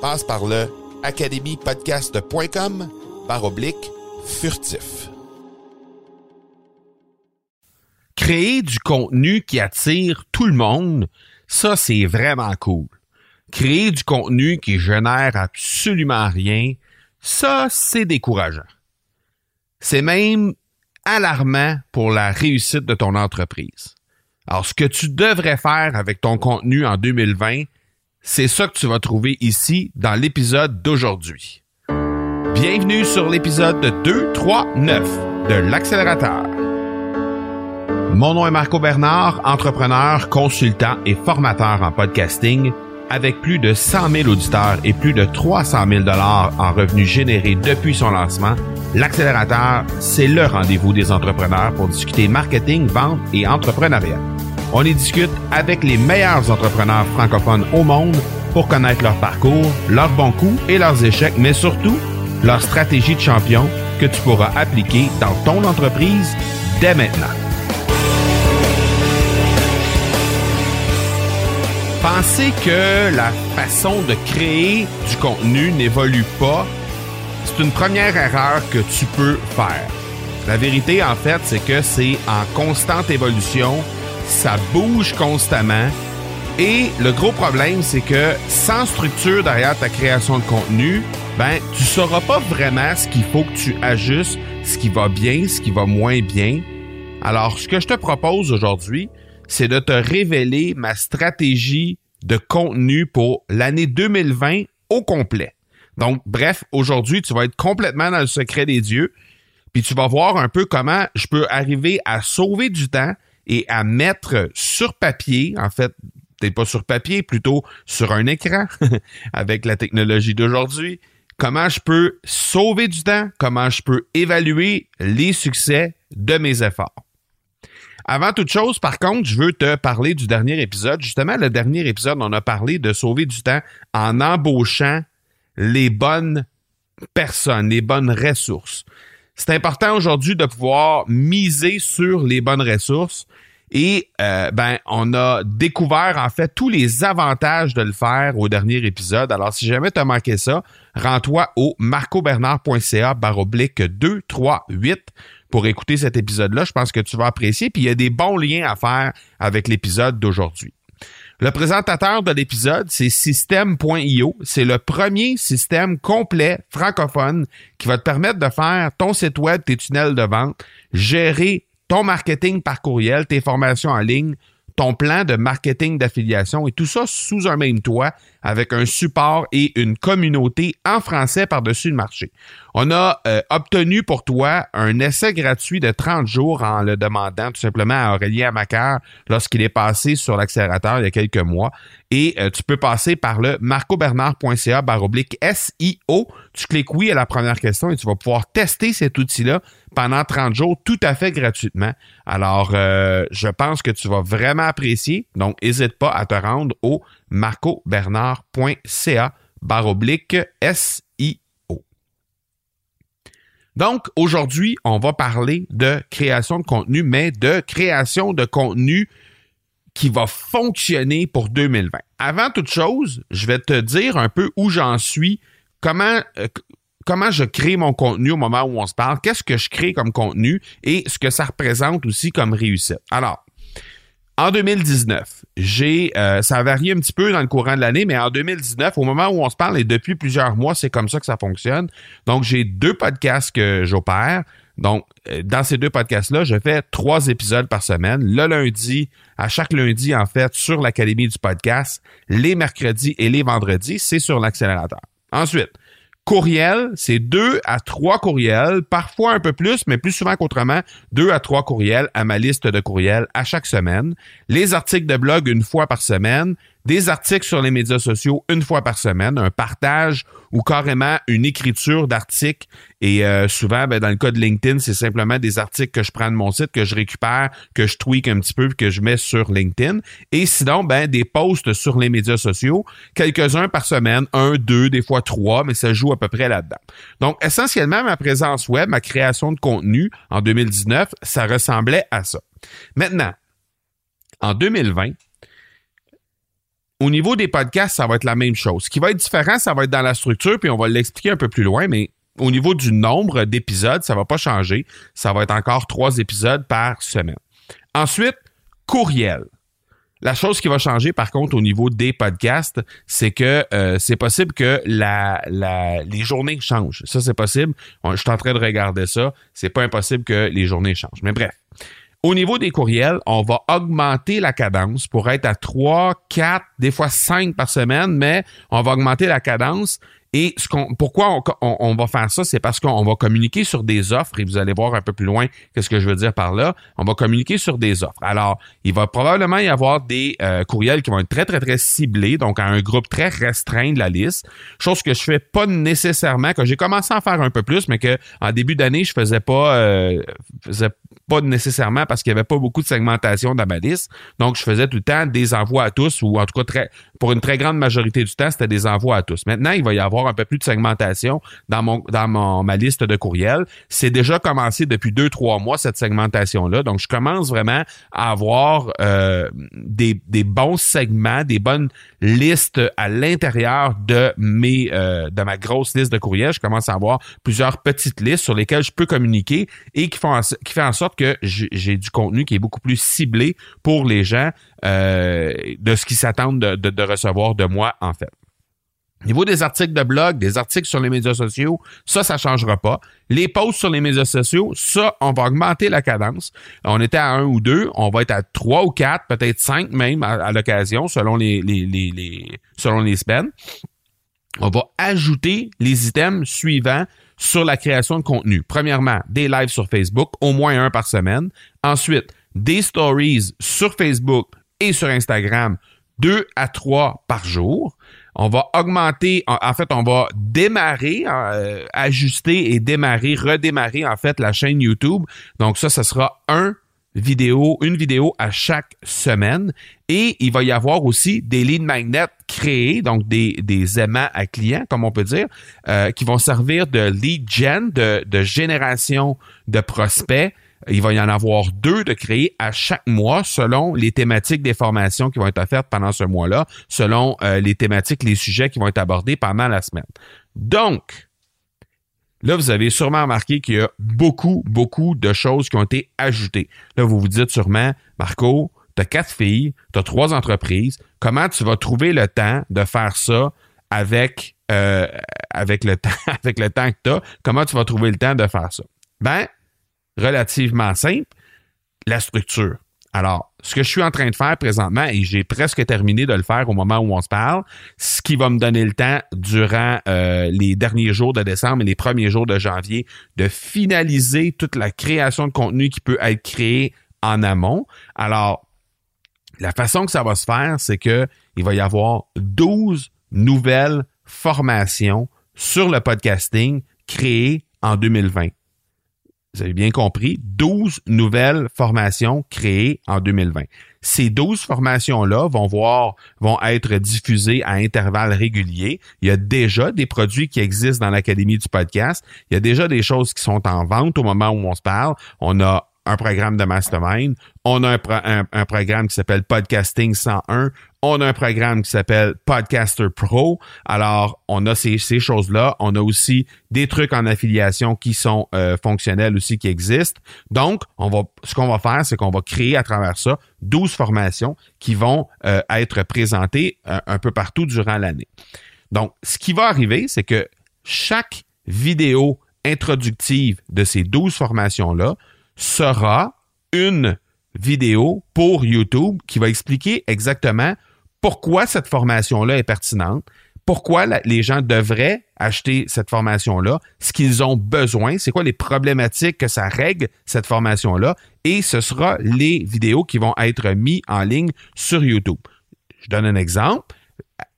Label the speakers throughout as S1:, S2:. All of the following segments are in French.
S1: Passe par le academypodcast.com par oblique furtif.
S2: Créer du contenu qui attire tout le monde, ça c'est vraiment cool. Créer du contenu qui génère absolument rien, ça c'est décourageant. C'est même alarmant pour la réussite de ton entreprise. Alors, ce que tu devrais faire avec ton contenu en 2020, c'est ça que tu vas trouver ici dans l'épisode d'aujourd'hui. Bienvenue sur l'épisode 239 de l'accélérateur. Mon nom est Marco Bernard, entrepreneur, consultant et formateur en podcasting avec plus de 100 000 auditeurs et plus de 300 000 dollars en revenus générés depuis son lancement, l'accélérateur, c'est le rendez-vous des entrepreneurs pour discuter marketing, vente et entrepreneuriat. On y discute avec les meilleurs entrepreneurs francophones au monde pour connaître leur parcours, leurs bons coups et leurs échecs, mais surtout leur stratégie de champion que tu pourras appliquer dans ton entreprise dès maintenant. Penser que la façon de créer du contenu n'évolue pas, c'est une première erreur que tu peux faire. La vérité, en fait, c'est que c'est en constante évolution, ça bouge constamment. Et le gros problème, c'est que sans structure derrière ta création de contenu, ben, tu sauras pas vraiment ce qu'il faut que tu ajustes, ce qui va bien, ce qui va moins bien. Alors, ce que je te propose aujourd'hui, c'est de te révéler ma stratégie de contenu pour l'année 2020 au complet. Donc, bref, aujourd'hui, tu vas être complètement dans le secret des dieux, puis tu vas voir un peu comment je peux arriver à sauver du temps et à mettre sur papier, en fait, peut-être pas sur papier, plutôt sur un écran avec la technologie d'aujourd'hui, comment je peux sauver du temps, comment je peux évaluer les succès de mes efforts? Avant toute chose, par contre, je veux te parler du dernier épisode. Justement, le dernier épisode, on a parlé de sauver du temps en embauchant les bonnes personnes, les bonnes ressources. C'est important aujourd'hui de pouvoir miser sur les bonnes ressources et euh, ben on a découvert en fait tous les avantages de le faire au dernier épisode. Alors si jamais tu as manqué ça, rends-toi au marcobernard.ca baroblique 238 pour écouter cet épisode-là. Je pense que tu vas apprécier. Puis il y a des bons liens à faire avec l'épisode d'aujourd'hui. Le présentateur de l'épisode, c'est System.io. C'est le premier système complet francophone qui va te permettre de faire ton site web, tes tunnels de vente, gérer ton marketing par courriel, tes formations en ligne, ton plan de marketing d'affiliation et tout ça sous un même toit avec un support et une communauté en français par-dessus le marché. On a euh, obtenu pour toi un essai gratuit de 30 jours en le demandant tout simplement à Aurélien Macar lorsqu'il est passé sur l'accélérateur il y a quelques mois. Et euh, tu peux passer par le marcobernard.ca baroblique SIO. Tu cliques oui à la première question et tu vas pouvoir tester cet outil-là pendant 30 jours tout à fait gratuitement. Alors, euh, je pense que tu vas vraiment apprécier. Donc, n'hésite pas à te rendre au marcobernard.ca baroblique SIO. Donc, aujourd'hui, on va parler de création de contenu, mais de création de contenu qui va fonctionner pour 2020. Avant toute chose, je vais te dire un peu où j'en suis, comment, euh, comment je crée mon contenu au moment où on se parle, qu'est-ce que je crée comme contenu et ce que ça représente aussi comme réussite. Alors, en 2019, j'ai, euh, ça a varié un petit peu dans le courant de l'année, mais en 2019, au moment où on se parle et depuis plusieurs mois, c'est comme ça que ça fonctionne. Donc, j'ai deux podcasts que j'opère. Donc, euh, dans ces deux podcasts-là, je fais trois épisodes par semaine. Le lundi, à chaque lundi, en fait, sur l'Académie du podcast. Les mercredis et les vendredis, c'est sur l'accélérateur. Ensuite, Courriel, c'est deux à trois courriels, parfois un peu plus, mais plus souvent qu'autrement, deux à trois courriels à ma liste de courriels à chaque semaine. Les articles de blog une fois par semaine des articles sur les médias sociaux une fois par semaine, un partage ou carrément une écriture d'articles. Et euh, souvent, ben, dans le cas de LinkedIn, c'est simplement des articles que je prends de mon site, que je récupère, que je tweak un petit peu, que je mets sur LinkedIn. Et sinon, ben, des posts sur les médias sociaux, quelques-uns par semaine, un, deux, des fois trois, mais ça joue à peu près là-dedans. Donc, essentiellement, ma présence web, ma création de contenu en 2019, ça ressemblait à ça. Maintenant, en 2020, au niveau des podcasts, ça va être la même chose. Ce qui va être différent, ça va être dans la structure, puis on va l'expliquer un peu plus loin, mais au niveau du nombre d'épisodes, ça va pas changer. Ça va être encore trois épisodes par semaine. Ensuite, courriel. La chose qui va changer, par contre, au niveau des podcasts, c'est que euh, c'est possible que les journées changent. Ça, c'est possible. Je suis en train de regarder ça. C'est pas impossible que les journées changent. Mais bref. Au niveau des courriels, on va augmenter la cadence pour être à 3, 4, des fois 5 par semaine, mais on va augmenter la cadence et ce qu'on, pourquoi on, va faire ça, c'est parce qu'on va communiquer sur des offres et vous allez voir un peu plus loin qu'est-ce que je veux dire par là. On va communiquer sur des offres. Alors, il va probablement y avoir des euh, courriels qui vont être très très très ciblés, donc à un groupe très restreint de la liste. Chose que je fais pas nécessairement, que j'ai commencé à faire un peu plus, mais que en début d'année je faisais pas, euh, faisais pas nécessairement parce qu'il y avait pas beaucoup de segmentation dans ma liste. Donc, je faisais tout le temps des envois à tous ou en tout cas très, pour une très grande majorité du temps, c'était des envois à tous. Maintenant, il va y avoir un peu plus de segmentation dans mon dans mon, ma liste de courriels. C'est déjà commencé depuis deux, trois mois, cette segmentation-là. Donc, je commence vraiment à avoir euh, des, des bons segments, des bonnes listes à l'intérieur de mes euh, de ma grosse liste de courriels. Je commence à avoir plusieurs petites listes sur lesquelles je peux communiquer et qui font qui fait en sorte que j'ai du contenu qui est beaucoup plus ciblé pour les gens euh, de ce qu'ils s'attendent de, de, de recevoir de moi en fait. Au niveau des articles de blog, des articles sur les médias sociaux, ça, ça changera pas. Les posts sur les médias sociaux, ça, on va augmenter la cadence. On était à un ou deux, on va être à trois ou quatre, peut-être cinq même à, l'occasion, selon les, les, les, selon les semaines. On va ajouter les items suivants sur la création de contenu. Premièrement, des lives sur Facebook, au moins un par semaine. Ensuite, des stories sur Facebook et sur Instagram, deux à trois par jour on va augmenter, en, fait, on va démarrer, euh, ajuster et démarrer, redémarrer en fait la chaîne YouTube. Donc ça, ce sera un vidéo, une vidéo à chaque semaine. Et il va y avoir aussi des lead magnets créés, donc des, aimants à clients, comme on peut dire, euh, qui vont servir de lead gen, de génération de prospects il va y en avoir deux de créer à chaque mois selon les thématiques des formations qui vont être offertes pendant ce mois-là, selon euh, les thématiques, les sujets qui vont être abordés pendant la semaine. Donc, là, vous avez sûrement remarqué qu'il y a beaucoup, beaucoup de choses qui ont été ajoutées. Là, vous vous dites sûrement, Marco, tu as quatre filles, tu as trois entreprises, comment tu vas trouver le temps de faire ça avec, euh, avec, le temps, avec le temps que tu as? Comment tu vas trouver le temps de faire ça? Ben, relativement simple, la structure. Alors, ce que je suis en train de faire présentement, et j'ai presque terminé de le faire au moment où on se parle, ce qui va me donner le temps durant euh, les derniers jours de décembre et les premiers jours de janvier de finaliser toute la création de contenu qui peut être créé en amont. Alors, la façon que ça va se faire, c'est que il va y avoir 12 nouvelles formations sur le podcasting créées en 2020 vous avez bien compris, 12 nouvelles formations créées en 2020. Ces 12 formations-là vont voir, vont être diffusées à intervalles réguliers. Il y a déjà des produits qui existent dans l'Académie du podcast. Il y a déjà des choses qui sont en vente au moment où on se parle. On a un programme de mastermind. On a un, programme qui s'appelle Podcasting 101. On a un programme qui s'appelle Podcaster Pro. Alors, on a ces, choses-là. On a aussi des trucs en affiliation qui sont euh, fonctionnels aussi, qui existent. Donc, on va, ce qu'on va faire, c'est qu'on va créer à travers ça 12 formations qui vont euh, être présentées euh, un peu partout durant l'année. Donc, ce qui va arriver, c'est que chaque vidéo introductive de ces 12 formations-là sera une vidéo pour YouTube qui va expliquer exactement pourquoi cette formation-là est pertinente, pourquoi les gens devraient acheter cette formation-là, ce qu'ils ont besoin, c'est quoi les problématiques que ça règle, cette formation-là, et ce sera les vidéos qui vont être mises en ligne sur YouTube. Je donne un exemple.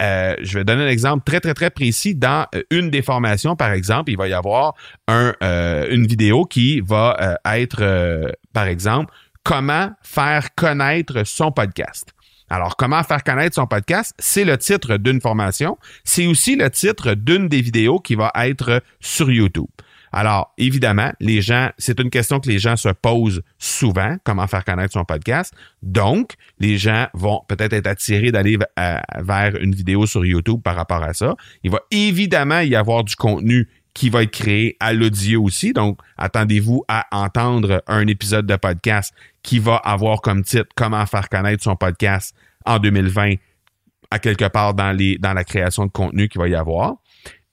S2: Euh, je vais donner un exemple très, très, très précis. Dans euh, une des formations, par exemple, il va y avoir euh, une vidéo qui va être, par exemple, comment faire connaître son podcast. Alors, comment faire connaître son podcast, c'est le titre d'une formation. C'est aussi le titre d'une des vidéos qui va être sur YouTube. Alors, évidemment, les gens, c'est une question que les gens se posent souvent, comment faire connaître son podcast. Donc, les gens vont peut-être être attirés d'aller vers une vidéo sur YouTube par rapport à ça. Il va évidemment y avoir du contenu qui va être créé à l'audio aussi. Donc, attendez-vous à entendre un épisode de podcast qui va avoir comme titre Comment faire connaître son podcast en 2020 à quelque part dans la création de contenu qu'il va y avoir.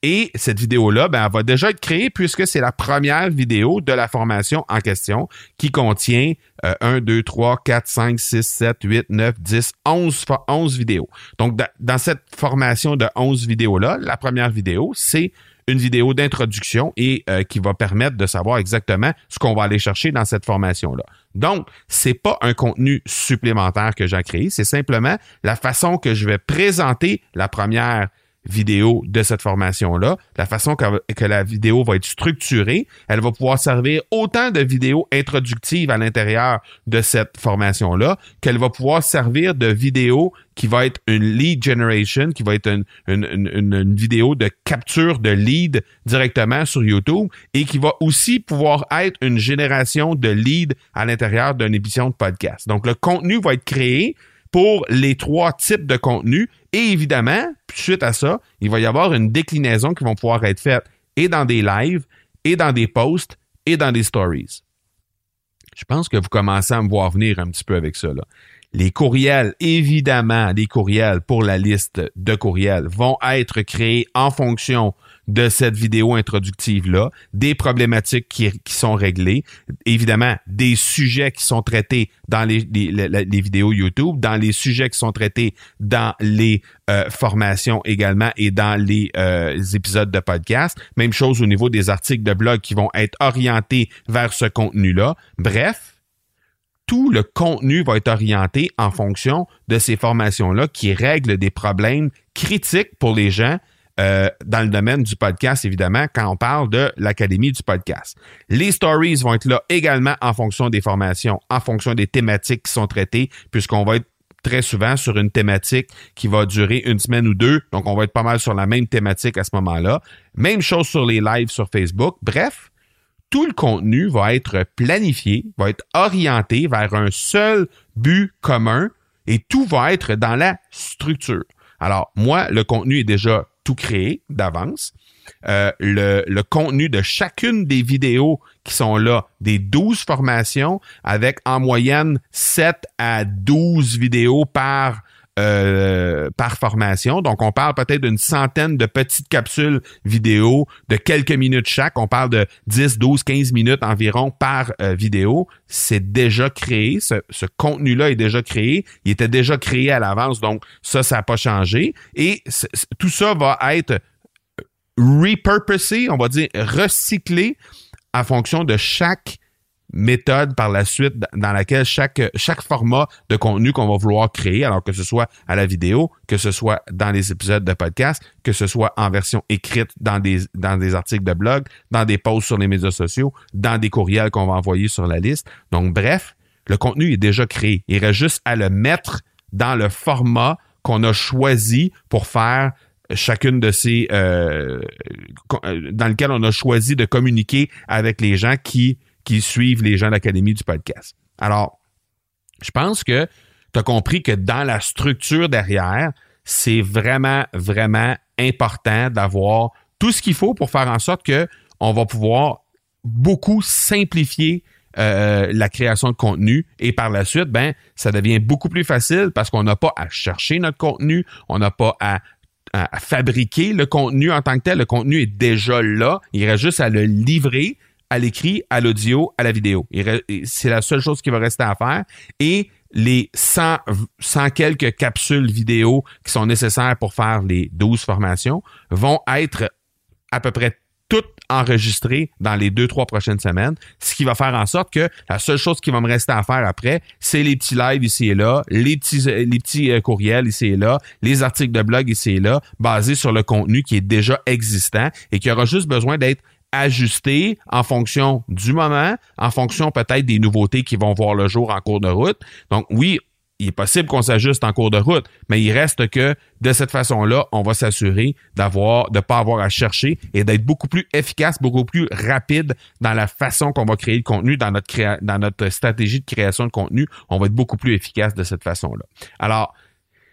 S2: Et cette vidéo-là, ben, elle va déjà être créée puisque c'est la première vidéo de la formation en question qui contient 1, 2, 3, 4, 5, 6, 7, 8, 9, 10, 11, 11 vidéos. Donc, dans cette formation de 11 vidéos-là, la première vidéo, c'est une vidéo d'introduction et euh, qui va permettre de savoir exactement ce qu'on va aller chercher dans cette formation-là. Donc, c'est pas un contenu supplémentaire que j'ai créé, c'est simplement la façon que je vais présenter la première vidéo de cette formation-là, la façon que, la vidéo va être structurée, elle va pouvoir servir autant de vidéos introductives à l'intérieur de cette formation-là qu'elle va pouvoir servir de vidéo qui va être une lead generation, qui va être une, vidéo de capture de lead directement sur YouTube et qui va aussi pouvoir être une génération de lead à l'intérieur d'une émission de podcast. Donc, le contenu va être créé pour les trois types de contenus. Et évidemment, suite à ça, il va y avoir une déclinaison qui vont pouvoir être faite et dans des lives, et dans des posts, et dans des stories. Je pense que vous commencez à me voir venir un petit peu avec ça. Les courriels, évidemment, les courriels pour la liste de courriels vont être créés en fonction de cette vidéo introductive-là, des problématiques qui, sont réglées, évidemment, des sujets qui sont traités dans les, vidéos YouTube, dans les sujets qui sont traités dans les euh, formations également et dans les euh, épisodes de podcast. Même chose au niveau des articles de blog qui vont être orientés vers ce contenu-là. Bref, tout le contenu va être orienté en fonction de ces formations-là qui règlent des problèmes critiques pour les gens euh, dans le domaine du podcast, évidemment, quand on parle de l'Académie du podcast. Les stories vont être là également en fonction des formations, en fonction des thématiques qui sont traitées, puisqu'on va être très souvent sur une thématique qui va durer une semaine ou deux. Donc, on va être pas mal sur la même thématique à ce moment-là. Même chose sur les lives sur Facebook. Bref, tout le contenu va être planifié, va être orienté vers un seul but commun et tout va être dans la structure. Alors, moi, le contenu est déjà tout créé d'avance. Euh, le, le, contenu de chacune des vidéos qui sont là, des 12 formations, avec en moyenne 7 à 12 vidéos par euh, par formation. Donc, on parle peut-être d'une centaine de petites capsules vidéo de quelques minutes chaque. On parle de 10, 12, 15 minutes environ par euh, vidéo. C'est déjà créé. Ce, ce contenu-là est déjà créé. Il était déjà créé à l'avance. Donc, ça, ça n'a pas changé. Et tout ça va être repurposé, on va dire recyclé en fonction de chaque méthode par la suite dans laquelle chaque, chaque format de contenu qu'on va vouloir créer, alors que ce soit à la vidéo, que ce soit dans les épisodes de podcast, que ce soit en version écrite dans des, dans des articles de blog, dans des posts sur les médias sociaux, dans des courriels qu'on va envoyer sur la liste. Donc, bref, le contenu est déjà créé. Il reste juste à le mettre dans le format qu'on a choisi pour faire chacune de ces euh, dans lequel on a choisi de communiquer avec les gens qui qui suivent les gens de l'Académie du podcast. Alors, je pense que tu as compris que dans la structure derrière, c'est vraiment, vraiment important d'avoir tout ce qu'il faut pour faire en sorte que on va pouvoir beaucoup simplifier euh, la création de contenu et par la suite, ben, ça devient beaucoup plus facile parce qu'on n'a pas à chercher notre contenu, on n'a pas à, fabriquer le contenu en tant que tel. Le contenu est déjà là. Il reste juste à le livrer à l'écrit, à l'audio, à la vidéo. C'est la seule chose qui va rester à faire. Et les 100, 100 quelques capsules vidéo qui sont nécessaires pour faire les 12 formations vont être à peu près toutes enregistrées dans les deux, trois prochaines semaines, ce qui va faire en sorte que la seule chose qui va me rester à faire après, c'est les petits lives ici et là, les petits, les petits euh, courriels ici et là, les articles de blog ici et là, basés sur le contenu qui est déjà existant et qui aura juste besoin d'être ajusté en fonction du moment, en fonction peut-être des nouveautés qui vont voir le jour en cours de route. Donc oui, il est possible qu'on s'ajuste en cours de route, mais il reste que de cette façon-là, on va s'assurer d'avoir, de pas avoir à chercher et d'être beaucoup plus efficace, beaucoup plus rapide dans la façon qu'on va créer le contenu, dans notre dans notre stratégie de création de contenu. On va être beaucoup plus efficace de cette façon-là. Alors,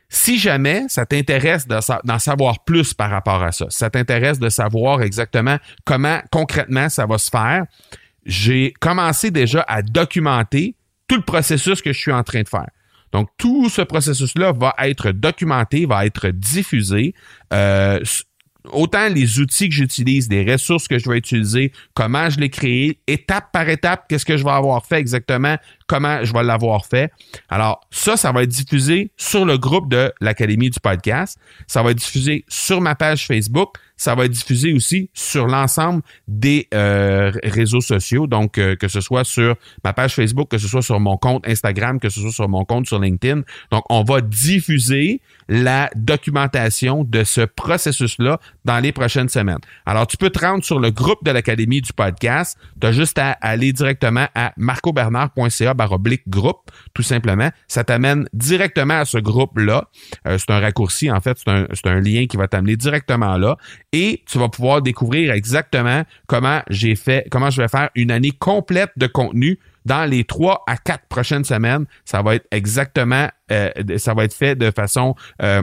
S2: si jamais ça t'intéresse d'en savoir plus par rapport à ça, ça t'intéresse de savoir exactement comment concrètement ça va se faire, j'ai commencé déjà à documenter tout le processus que je suis en train de faire. Donc, tout ce processus-là va être documenté, va être diffusé. Euh, autant les outils que j'utilise, les ressources que je vais utiliser, comment je les créé, étape par étape, qu'est-ce que je vais avoir fait exactement, comment je vais l'avoir fait. Alors, ça, ça va être diffusé sur le groupe de l'Académie du podcast. Ça va être diffusé sur ma page Facebook. Ça va être diffusé aussi sur l'ensemble des euh, réseaux sociaux. Donc, euh, que ce soit sur ma page Facebook, que ce soit sur mon compte Instagram, que ce soit sur mon compte sur LinkedIn. Donc, on va diffuser la documentation de ce processus-là dans les prochaines semaines. Alors, tu peux te rendre sur le groupe de l'Académie du podcast. Tu as juste à aller directement à marcobernard.ca baroblique groupe, tout simplement. Ça t'amène directement à ce groupe-là. Euh, c'est un raccourci, en fait, c'est un, un lien qui va t'amener directement là. Et tu vas pouvoir découvrir exactement comment j'ai fait, comment je vais faire une année complète de contenu dans les trois à quatre prochaines semaines. Ça va être exactement, euh, ça va être fait de façon euh,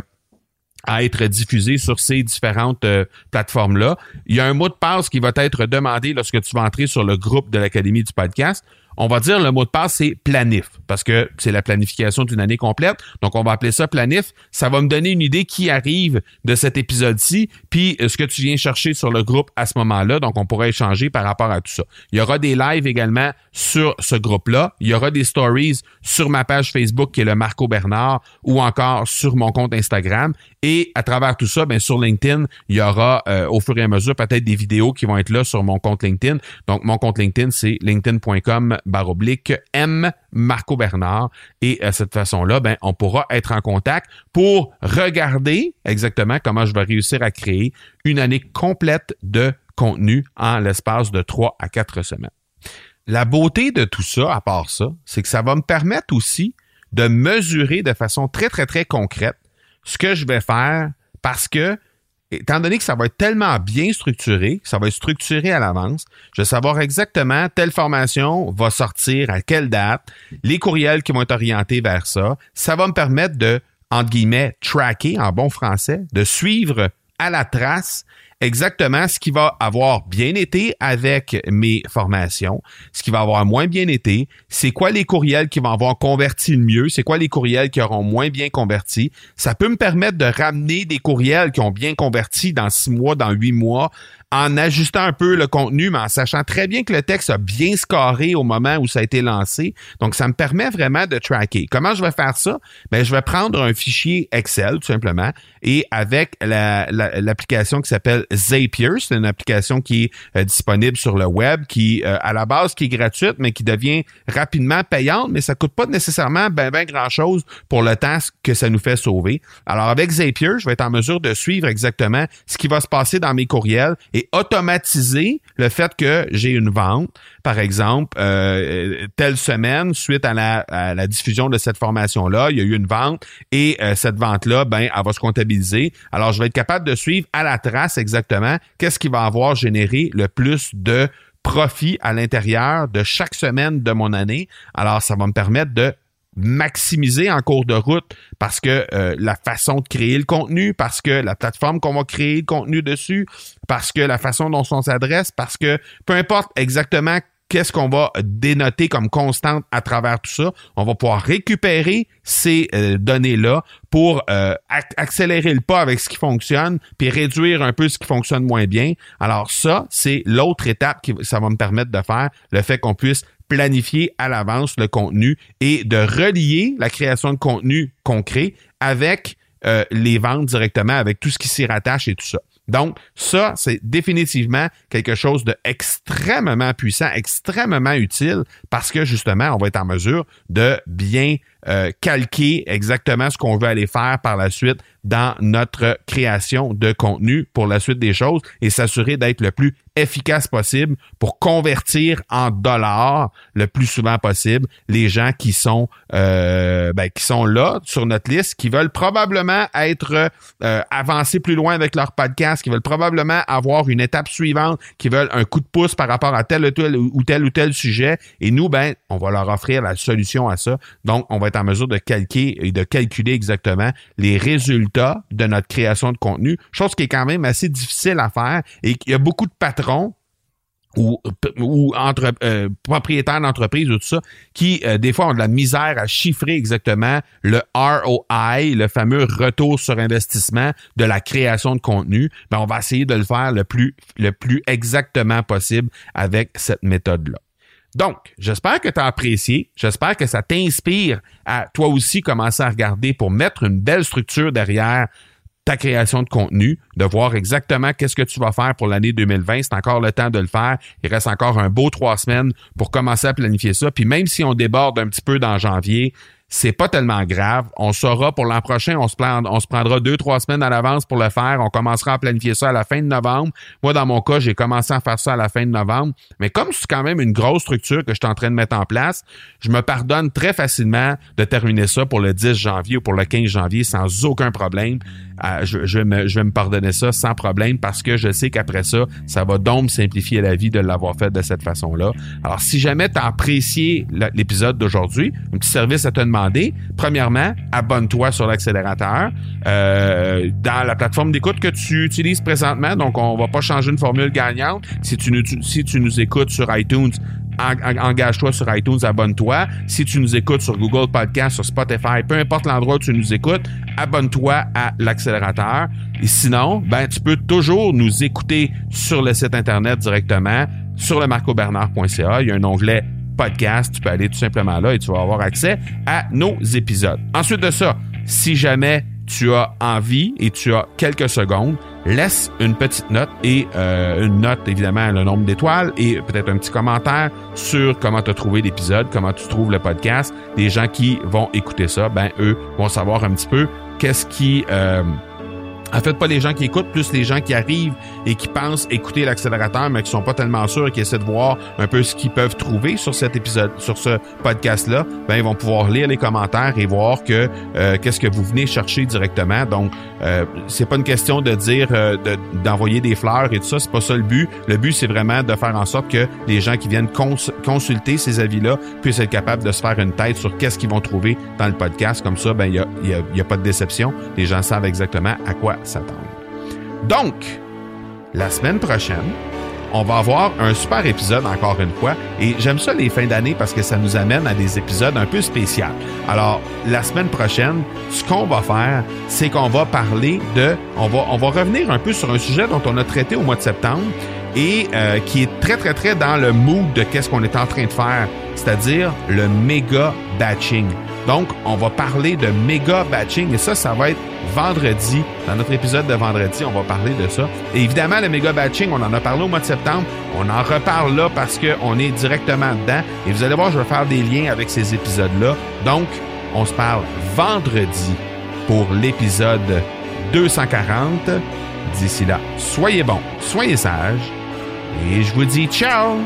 S2: à être diffusé sur ces différentes plateformes-là. Il y a un mot de passe qui va être demandé lorsque tu vas entrer sur le groupe de l'Académie du podcast on va dire le mot de passe, c'est planif, parce que c'est la planification d'une année complète. Donc, on va appeler ça planif. Ça va me donner une idée qui arrive de cet épisode-ci, puis euh, ce que tu viens chercher sur le groupe à ce moment-là. Donc, on pourra échanger par rapport à tout ça. Il y aura des lives également sur ce groupe-là. Il y aura des stories sur ma page Facebook qui est le Marco Bernard ou encore sur mon compte Instagram. Et à travers tout ça, bien, sur LinkedIn, il y aura euh, au fur et à mesure peut-être des vidéos qui vont être là sur mon compte LinkedIn. Donc, mon compte LinkedIn, c'est linkedin.com baroblique M Marco Bernard. Et de euh, cette façon-là, ben, on pourra être en contact pour regarder exactement comment je vais réussir à créer une année complète de contenu en l'espace de trois à quatre semaines. La beauté de tout ça, à part ça, c'est que ça va me permettre aussi de mesurer de façon très, très, très concrète ce que je vais faire parce que étant donné que ça va être tellement bien structuré, ça va être structuré à l'avance, je vais savoir exactement telle formation va sortir à quelle date, les courriels qui vont être orientés vers ça. Ça va me permettre de, entre guillemets, tracker en bon français, de suivre à la trace exactement ce qui va avoir bien été avec mes formations, ce qui va avoir moins bien été, c'est quoi les courriels qui vont avoir converti le mieux, c'est quoi les courriels qui auront moins bien converti. Ça peut me permettre de ramener des courriels qui ont bien converti dans six mois, dans huit mois, en ajustant un peu le contenu, mais en sachant très bien que le texte a bien scoré au moment où ça a été lancé. Donc, ça me permet vraiment de tracker. Comment je vais faire ça? Ben, je vais prendre un fichier Excel, tout simplement, et avec l'application qui s'appelle Zapier, c'est une application qui est euh, disponible sur le web, qui, euh, à la base, qui est gratuite, mais qui devient rapidement payante, mais ça coûte pas nécessairement ben, ben grand-chose pour le temps que ça nous fait sauver. Alors, avec Zapier, je vais être en mesure de suivre exactement ce qui va se passer dans mes courriels automatiser le fait que j'ai une vente, par exemple, euh, telle semaine, suite à la, diffusion de cette formation-là, il y a eu une vente et euh, cette vente-là, ben, elle va se comptabiliser. Alors, je vais être capable de suivre à la trace exactement qu'est-ce qui va avoir généré le plus de profit à l'intérieur de chaque semaine de mon année. Alors, ça va me permettre de maximiser en cours de route parce que euh, la façon de créer le contenu, parce que la plateforme qu'on va créer le contenu dessus, parce que la façon dont on s'adresse, parce que peu importe exactement qu'est-ce qu'on va dénoter comme constante à travers tout ça, on va pouvoir récupérer ces euh, données-là pour euh, accélérer le pas avec ce qui fonctionne, puis réduire un peu ce qui fonctionne moins bien. Alors ça, c'est l'autre étape qui ça va me permettre de faire, le fait qu'on puisse planifier à l'avance le contenu et de relier la création de contenu concret avec euh, les ventes directement, avec tout ce qui s'y rattache et tout ça. Donc, ça, c'est définitivement quelque chose d'extrêmement puissant, extrêmement utile parce que justement, on va être en mesure de bien euh, calquer exactement ce qu'on veut aller faire par la suite dans notre création de contenu pour la suite des choses et s'assurer d'être le plus efficace possible pour convertir en dollars le plus souvent possible les gens qui sont euh, ben, qui sont là sur notre liste, qui veulent probablement être euh, avancés plus loin avec leur podcast, qui veulent probablement avoir une étape suivante, qui veulent un coup de pouce par rapport à tel ou tel ou tel ou tel sujet. Et nous, ben, on va leur offrir la solution à ça. Donc, on va être en mesure de calquer et de calculer exactement les résultats de notre création de contenu, chose qui est quand même assez difficile à faire et il y a beaucoup de patrons ou, ou entre euh, propriétaires d'entreprise ou tout ça, qui euh, des fois ont de la misère à chiffrer exactement le ROI, le fameux retour sur investissement de la création de contenu, ben on va essayer de le faire le plus le plus exactement possible avec cette méthode-là. Donc, j'espère que tu as apprécié. J'espère que ça t'inspire à toi aussi commencer à regarder pour mettre une belle structure derrière ta création de contenu, de voir exactement qu'est-ce que tu vas faire pour l'année 2020. C'est encore le temps de le faire. Il reste encore un beau trois semaines pour commencer à planifier ça. Puis même si on déborde un petit peu dans janvier, c'est pas tellement grave. On saura pour l'an prochain, on se, prendra deux, trois semaines à l'avance pour le faire. On commencera à planifier ça à la fin de novembre. Moi, dans mon cas, j'ai commencé à faire ça à la fin de novembre. Mais comme c'est quand même une grosse structure que je suis en train de mettre en place, je me pardonne très facilement de terminer ça pour le 10 janvier ou pour le 15 janvier sans aucun problème. Euh, je, me, je vais me pardonner ça sans problème parce que je sais qu'après ça, ça va donc simplifier la vie de l'avoir fait de cette façon-là. Alors, si jamais tu as apprécié l'épisode d'aujourd'hui, un petit service à te demander, Premièrement, abonne-toi sur l'accélérateur euh, dans la plateforme d'écoute que tu utilises présentement. Donc, on va pas changer une formule gagnante. Si tu, nous écoutes sur iTunes, engage-toi sur iTunes, abonne-toi. Si tu nous écoutes sur Google Podcast, sur Spotify, peu importe l'endroit où tu nous écoutes, abonne-toi à l'accélérateur. Et sinon, ben, tu peux toujours nous écouter sur le site Internet directement, sur le marcobernard.ca. Il y a un onglet podcast. Tu peux aller tout simplement là et tu vas avoir accès à nos épisodes. Ensuite de ça, si jamais tu as envie et tu as quelques secondes, laisse une petite note et euh, une note, évidemment, le nombre d'étoiles et peut-être un petit commentaire sur comment tu as trouvé l'épisode, comment tu trouves le podcast. Les gens qui vont écouter ça, ben eux vont savoir un petit peu qu'est-ce qui... Euh, en fait, pas les gens qui écoutent, plus les gens qui arrivent et qui pensent écouter l'accélérateur, mais qui sont pas tellement sûrs et qui essaient de voir un peu ce qu'ils peuvent trouver sur cet épisode, sur ce podcast-là, ben ils vont pouvoir lire les commentaires et voir que euh, qu'est-ce que vous venez chercher directement. Donc, euh, c'est pas une question de dire euh, d'envoyer des fleurs et tout ça, c'est pas ça le but. Le but, c'est vraiment de faire en sorte que les gens qui viennent consulter ces avis-là puissent être capables de se faire une tête sur qu'est-ce qu'ils vont trouver dans le podcast. Comme ça, ben il y a, y, a, y a pas de déception. Les gens savent exactement à quoi s'attendre. Donc, la semaine prochaine, on va avoir un super épisode encore une fois. Et j'aime ça les fins d'année parce que ça nous amène à des épisodes un peu spéciaux. Alors, la semaine prochaine, ce qu'on va faire, c'est qu'on va parler de... On va, on va revenir un peu sur un sujet dont on a traité au mois de septembre et euh, qui est très, très, très dans le mood de qu'est-ce qu'on est en train de faire, c'est-à-dire le méga batching. Donc, on va parler de méga batching et ça, ça va être vendredi. Dans notre épisode de vendredi, on va parler de ça. Et évidemment, le méga batching, on en a parlé au mois de septembre. On en reparle là parce qu'on est directement dedans. Et vous allez voir, je vais faire des liens avec ces épisodes-là. Donc, on se parle vendredi pour l'épisode 240. D'ici là, soyez bons, soyez sages. Et je vous dis ciao